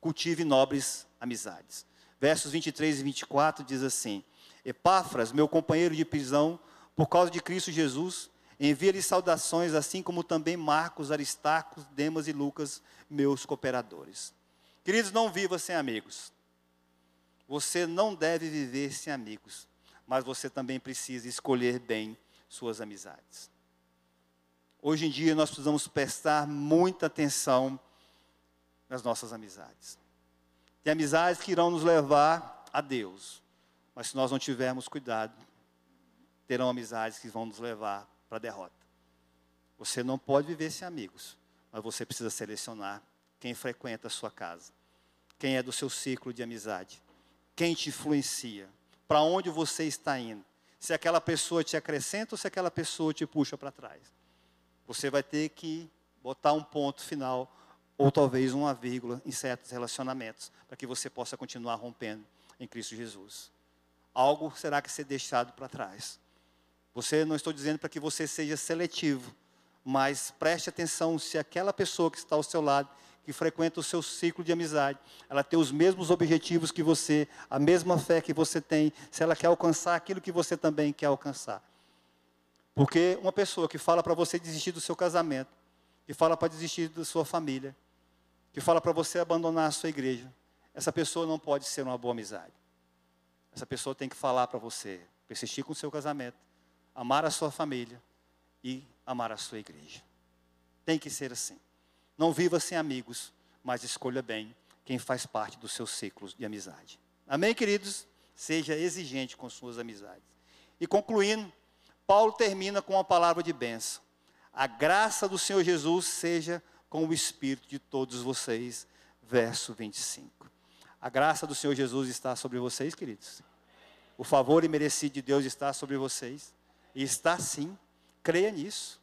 Cultive nobres amizades. Versos 23 e 24 diz assim: Epáfras, meu companheiro de prisão, por causa de Cristo Jesus, envia-lhe saudações, assim como também Marcos, Aristarcos, Demas e Lucas, meus cooperadores. Queridos, não viva sem amigos. Você não deve viver sem amigos, mas você também precisa escolher bem suas amizades. Hoje em dia nós precisamos prestar muita atenção nas nossas amizades. Tem amizades que irão nos levar a Deus, mas se nós não tivermos cuidado, terão amizades que vão nos levar para a derrota. Você não pode viver sem amigos, mas você precisa selecionar quem frequenta a sua casa, quem é do seu ciclo de amizade, quem te influencia, para onde você está indo, se aquela pessoa te acrescenta ou se aquela pessoa te puxa para trás. Você vai ter que botar um ponto final ou talvez uma vírgula em certos relacionamentos, para que você possa continuar rompendo em Cristo Jesus. Algo será que ser deixado para trás. Você não estou dizendo para que você seja seletivo, mas preste atenção se aquela pessoa que está ao seu lado, que frequenta o seu ciclo de amizade, ela tem os mesmos objetivos que você, a mesma fé que você tem, se ela quer alcançar aquilo que você também quer alcançar. Porque uma pessoa que fala para você desistir do seu casamento, que fala para desistir da sua família, que fala para você abandonar a sua igreja, essa pessoa não pode ser uma boa amizade. Essa pessoa tem que falar para você, persistir com o seu casamento, amar a sua família e amar a sua igreja. Tem que ser assim. Não viva sem amigos, mas escolha bem quem faz parte dos seus ciclos de amizade. Amém, queridos? Seja exigente com suas amizades. E concluindo, Paulo termina com uma palavra de bênção. A graça do Senhor Jesus seja com o Espírito de todos vocês. Verso 25. A graça do Senhor Jesus está sobre vocês, queridos. O favor imerecido de Deus está sobre vocês. E está sim. Creia nisso.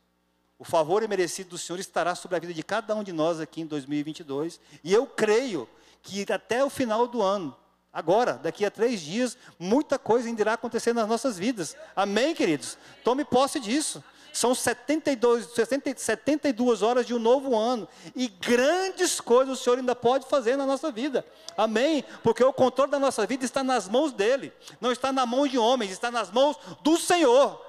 O favor imerecido do Senhor estará sobre a vida de cada um de nós aqui em 2022. E eu creio que até o final do ano, agora, daqui a três dias, muita coisa ainda irá acontecer nas nossas vidas. Amém, queridos? Tome posse disso. São 72, 72 horas de um novo ano. E grandes coisas o Senhor ainda pode fazer na nossa vida. Amém? Porque o controle da nossa vida está nas mãos dEle. Não está na mão de homens, está nas mãos do Senhor.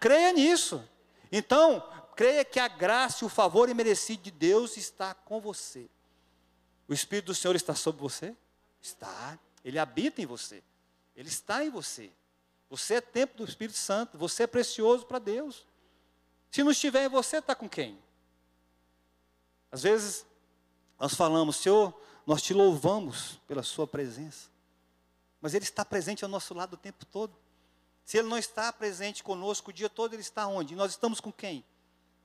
Creia nisso. Então, creia que a graça e o favor imerecido de Deus está com você. O Espírito do Senhor está sobre você? Está. Ele habita em você. Ele está em você. Você é templo do Espírito Santo. Você é precioso para Deus. Se não estiver em você, está com quem? Às vezes, nós falamos, Senhor, nós te louvamos pela Sua presença. Mas Ele está presente ao nosso lado o tempo todo. Se Ele não está presente conosco o dia todo, Ele está onde? E nós estamos com quem?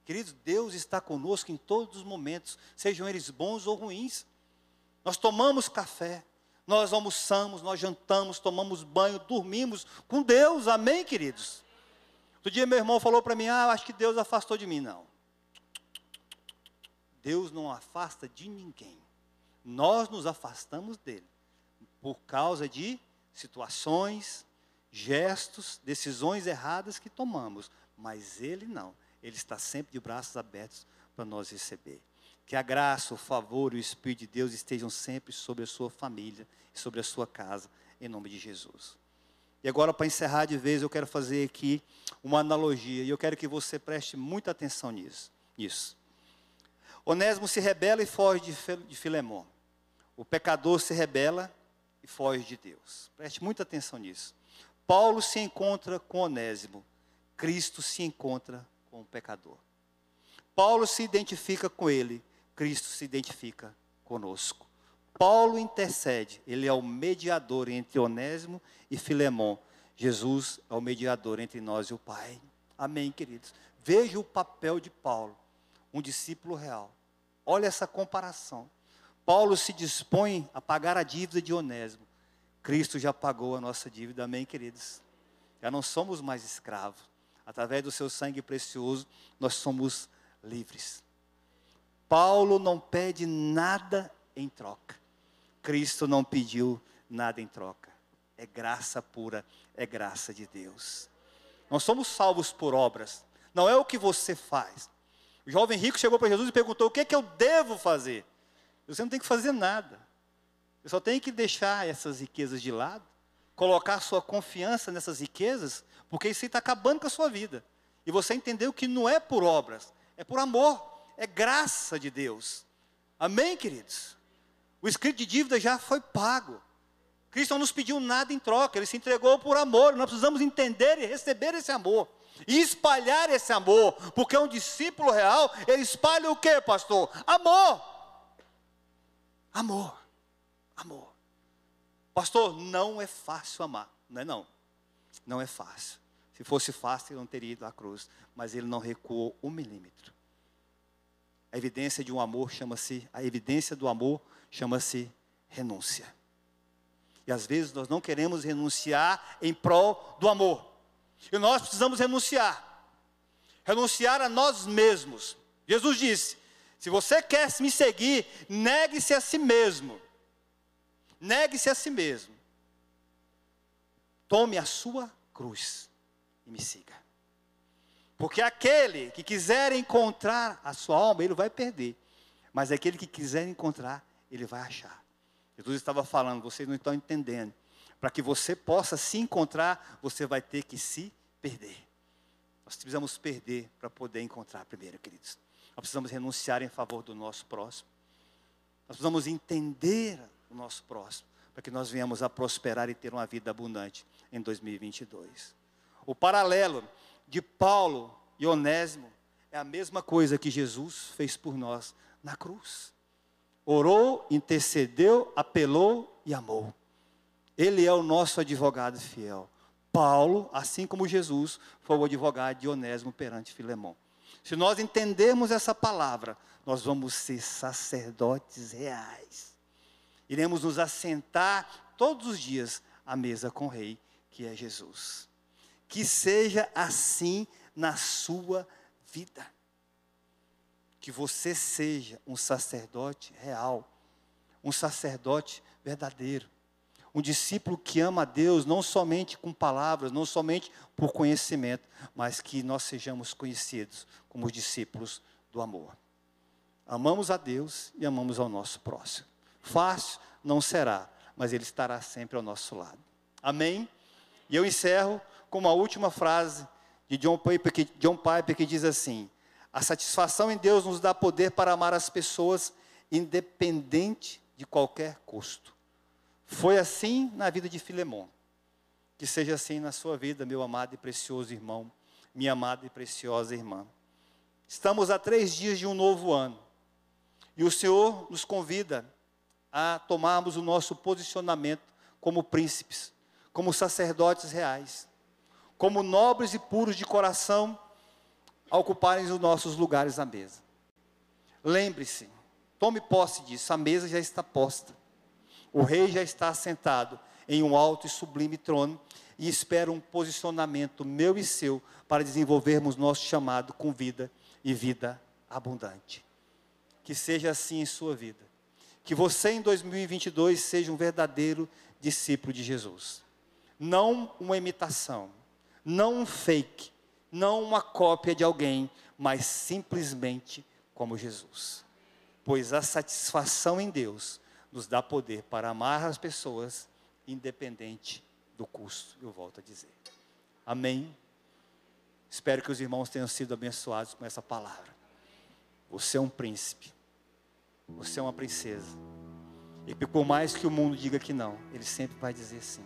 Queridos, Deus está conosco em todos os momentos, sejam eles bons ou ruins. Nós tomamos café, nós almoçamos, nós jantamos, tomamos banho, dormimos com Deus, amém, queridos? Outro dia meu irmão falou para mim: Ah, acho que Deus afastou de mim. Não. Deus não afasta de ninguém. Nós nos afastamos dele por causa de situações, gestos, decisões erradas que tomamos. Mas ele não. Ele está sempre de braços abertos para nós receber. Que a graça, o favor e o Espírito de Deus estejam sempre sobre a sua família e sobre a sua casa, em nome de Jesus. E agora, para encerrar de vez, eu quero fazer aqui uma analogia, e eu quero que você preste muita atenção nisso. nisso. Onésimo se rebela e foge de Filemão. O pecador se rebela e foge de Deus. Preste muita atenção nisso. Paulo se encontra com Onésimo. Cristo se encontra com o pecador. Paulo se identifica com ele. Cristo se identifica conosco. Paulo intercede, ele é o mediador entre Onésimo e Filemão. Jesus é o mediador entre nós e o Pai. Amém, queridos. Veja o papel de Paulo, um discípulo real. Olha essa comparação. Paulo se dispõe a pagar a dívida de Onésimo. Cristo já pagou a nossa dívida, amém, queridos? Já não somos mais escravos. Através do seu sangue precioso, nós somos livres. Paulo não pede nada em troca. Cristo não pediu nada em troca. É graça pura, é graça de Deus. Nós somos salvos por obras, não é o que você faz. O jovem rico chegou para Jesus e perguntou: O que é que eu devo fazer? Você não tem que fazer nada. Você só tem que deixar essas riquezas de lado, colocar sua confiança nessas riquezas, porque isso está acabando com a sua vida. E você entendeu que não é por obras, é por amor, é graça de Deus. Amém, queridos? O escrito de dívida já foi pago. Cristo não nos pediu nada em troca, ele se entregou por amor. Nós precisamos entender e receber esse amor. E espalhar esse amor, porque um discípulo real, ele espalha o que, pastor? Amor. Amor. Amor. Pastor, não é fácil amar. Não é não. Não é fácil. Se fosse fácil, ele não teria ido à cruz. Mas ele não recuou um milímetro. A evidência de um amor chama-se, a evidência do amor chama-se renúncia. E às vezes nós não queremos renunciar em prol do amor. E nós precisamos renunciar. Renunciar a nós mesmos. Jesus disse: se você quer me seguir, negue-se a si mesmo. Negue-se a si mesmo. Tome a sua cruz e me siga. Porque aquele que quiser encontrar a sua alma, ele vai perder. Mas aquele que quiser encontrar, ele vai achar. Jesus estava falando, vocês não estão entendendo. Para que você possa se encontrar, você vai ter que se perder. Nós precisamos perder para poder encontrar primeiro, queridos. Nós precisamos renunciar em favor do nosso próximo. Nós precisamos entender o nosso próximo, para que nós venhamos a prosperar e ter uma vida abundante em 2022. O paralelo de Paulo e Onésimo é a mesma coisa que Jesus fez por nós na cruz orou, intercedeu, apelou e amou. Ele é o nosso advogado fiel. Paulo, assim como Jesus, foi o advogado de Onésimo perante Filemão. Se nós entendermos essa palavra, nós vamos ser sacerdotes reais. Iremos nos assentar todos os dias à mesa com o Rei, que é Jesus. Que seja assim na sua vida que você seja um sacerdote real, um sacerdote verdadeiro, um discípulo que ama a Deus não somente com palavras, não somente por conhecimento, mas que nós sejamos conhecidos como os discípulos do amor. Amamos a Deus e amamos ao nosso próximo. Fácil não será, mas Ele estará sempre ao nosso lado. Amém? E eu encerro com uma última frase de John Piper, que, John Piper, que diz assim: a satisfação em Deus nos dá poder para amar as pessoas, independente de qualquer custo. Foi assim na vida de Filemão. Que seja assim na sua vida, meu amado e precioso irmão, minha amada e preciosa irmã. Estamos a três dias de um novo ano. E o Senhor nos convida a tomarmos o nosso posicionamento como príncipes, como sacerdotes reais, como nobres e puros de coração a ocuparem os nossos lugares à mesa. Lembre-se, tome posse disso, a mesa já está posta. O rei já está sentado em um alto e sublime trono e espera um posicionamento meu e seu para desenvolvermos nosso chamado com vida e vida abundante. Que seja assim em sua vida. Que você em 2022 seja um verdadeiro discípulo de Jesus. Não uma imitação, não um fake, não uma cópia de alguém, mas simplesmente como Jesus. Pois a satisfação em Deus nos dá poder para amar as pessoas, independente do custo, eu volto a dizer. Amém? Espero que os irmãos tenham sido abençoados com essa palavra. Você é um príncipe, você é uma princesa. E por mais que o mundo diga que não, ele sempre vai dizer sim.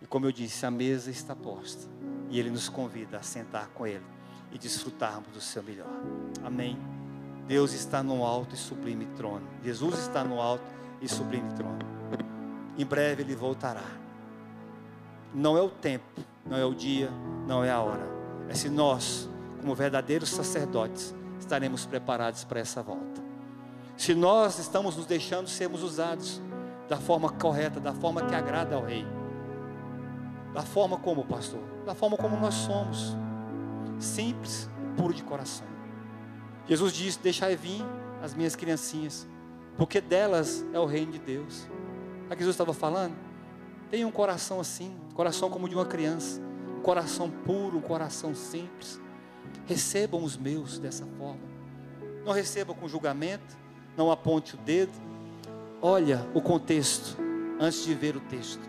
E como eu disse, a mesa está posta. E ele nos convida a sentar com ele e desfrutarmos do seu melhor. Amém. Deus está no alto e sublime trono. Jesus está no alto e sublime trono. Em breve ele voltará. Não é o tempo, não é o dia, não é a hora. É se nós, como verdadeiros sacerdotes, estaremos preparados para essa volta. Se nós estamos nos deixando sermos usados da forma correta, da forma que agrada ao Rei. Da forma como, pastor? Da forma como nós somos. Simples, puro de coração. Jesus disse: Deixai vir as minhas criancinhas, porque delas é o reino de Deus. A que Jesus estava falando? Tenha um coração assim, coração como de uma criança, um coração puro, um coração simples. Recebam os meus dessa forma. Não recebam com julgamento, não aponte o dedo. Olha o contexto antes de ver o texto.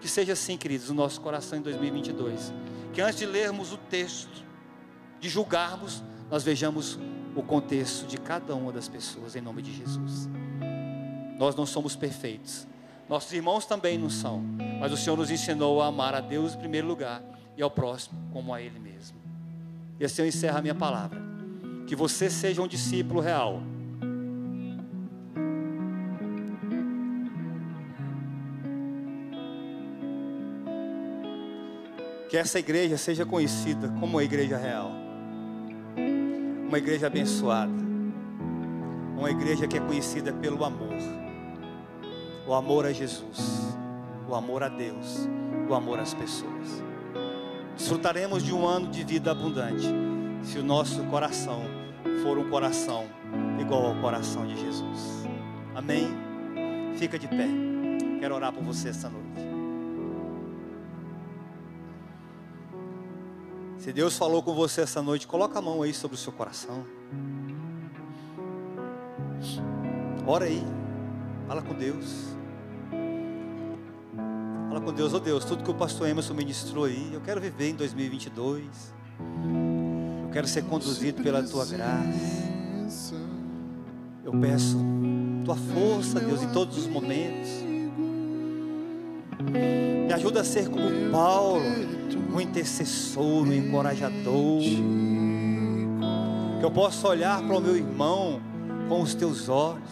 Que seja assim, queridos, o nosso coração em 2022. Que antes de lermos o texto, de julgarmos, nós vejamos o contexto de cada uma das pessoas em nome de Jesus. Nós não somos perfeitos. Nossos irmãos também não são, mas o Senhor nos ensinou a amar a Deus em primeiro lugar e ao próximo como a Ele mesmo. E assim eu encerro a minha palavra. Que você seja um discípulo real. Que essa igreja seja conhecida como a igreja real. Uma igreja abençoada. Uma igreja que é conhecida pelo amor o amor a Jesus, o amor a Deus, o amor às pessoas. Desfrutaremos de um ano de vida abundante se o nosso coração for um coração igual ao coração de Jesus. Amém? Fica de pé. Quero orar por você essa noite. Se Deus falou com você essa noite, coloca a mão aí sobre o seu coração. Ora aí. Fala com Deus. Fala com Deus, oh Deus, tudo que o pastor Emerson ministrou aí, eu quero viver em 2022. Eu quero ser conduzido pela tua graça. Eu peço tua força, Deus, em todos os momentos. Me ajuda a ser como Paulo, um intercessor, um encorajador. Que eu possa olhar para o meu irmão com os teus olhos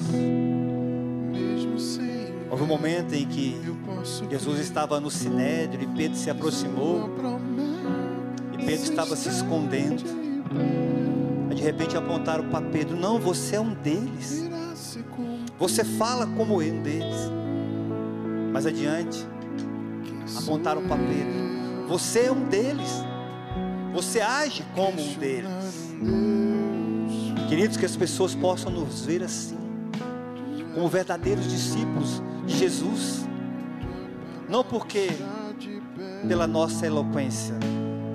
Houve um momento em que Jesus estava no sinédrio e Pedro se aproximou. E Pedro estava se escondendo. De repente apontaram para Pedro: Não, você é um deles. Você fala como um deles. Mais adiante, apontaram para Pedro: Você é um deles. Você age como um deles. Queridos, que as pessoas possam nos ver assim, como verdadeiros discípulos de Jesus, não porque pela nossa eloquência,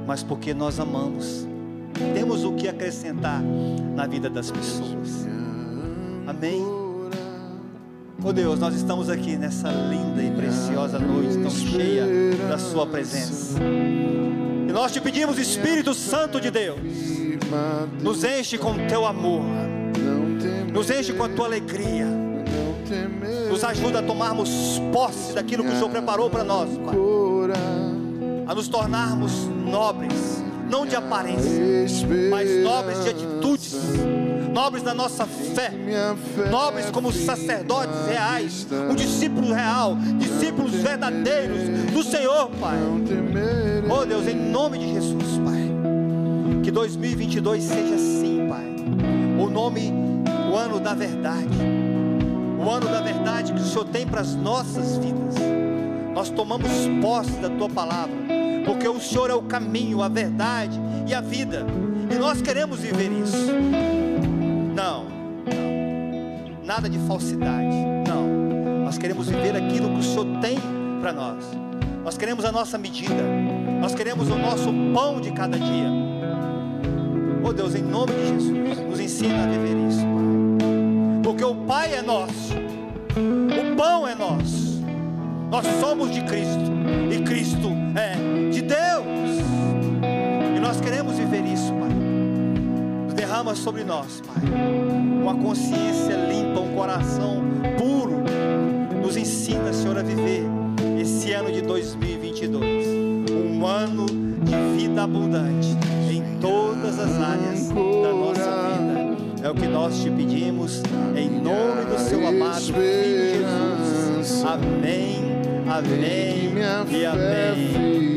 mas porque nós amamos, temos o que acrescentar na vida das pessoas. Amém. Oh Deus, nós estamos aqui nessa linda e preciosa noite, tão cheia da Sua presença. E nós te pedimos, Espírito Santo de Deus, nos enche com teu amor, nos enche com a tua alegria nos ajuda a tomarmos posse daquilo que o Senhor preparou para nós, Pai. A nos tornarmos nobres, não de aparência, mas nobres de atitudes, nobres da nossa fé, nobres como sacerdotes reais, um discípulo real, discípulos verdadeiros do Senhor, Pai. Oh Deus, em nome de Jesus, Pai. Que 2022 seja assim, Pai. O nome, o ano da verdade o ano da verdade que o Senhor tem para as nossas vidas. Nós tomamos posse da tua palavra, porque o Senhor é o caminho, a verdade e a vida, e nós queremos viver isso. Não, não, nada de falsidade, não. Nós queremos viver aquilo que o Senhor tem para nós. Nós queremos a nossa medida, nós queremos o nosso pão de cada dia. Oh Deus, em nome de Jesus, nos ensina a viver isso, Pai porque o Pai é nosso, o pão é nosso, Nós somos de Cristo e Cristo é de Deus. E nós queremos viver isso, Pai. Derrama sobre nós, Pai, uma consciência limpa, um coração puro. Nos ensina, Senhor, a viver esse ano de 2022, um ano de vida abundante em todas as áreas da nossa vida. É o que nós te pedimos, em nome do seu amado Filho Jesus. Amém, amém e amém.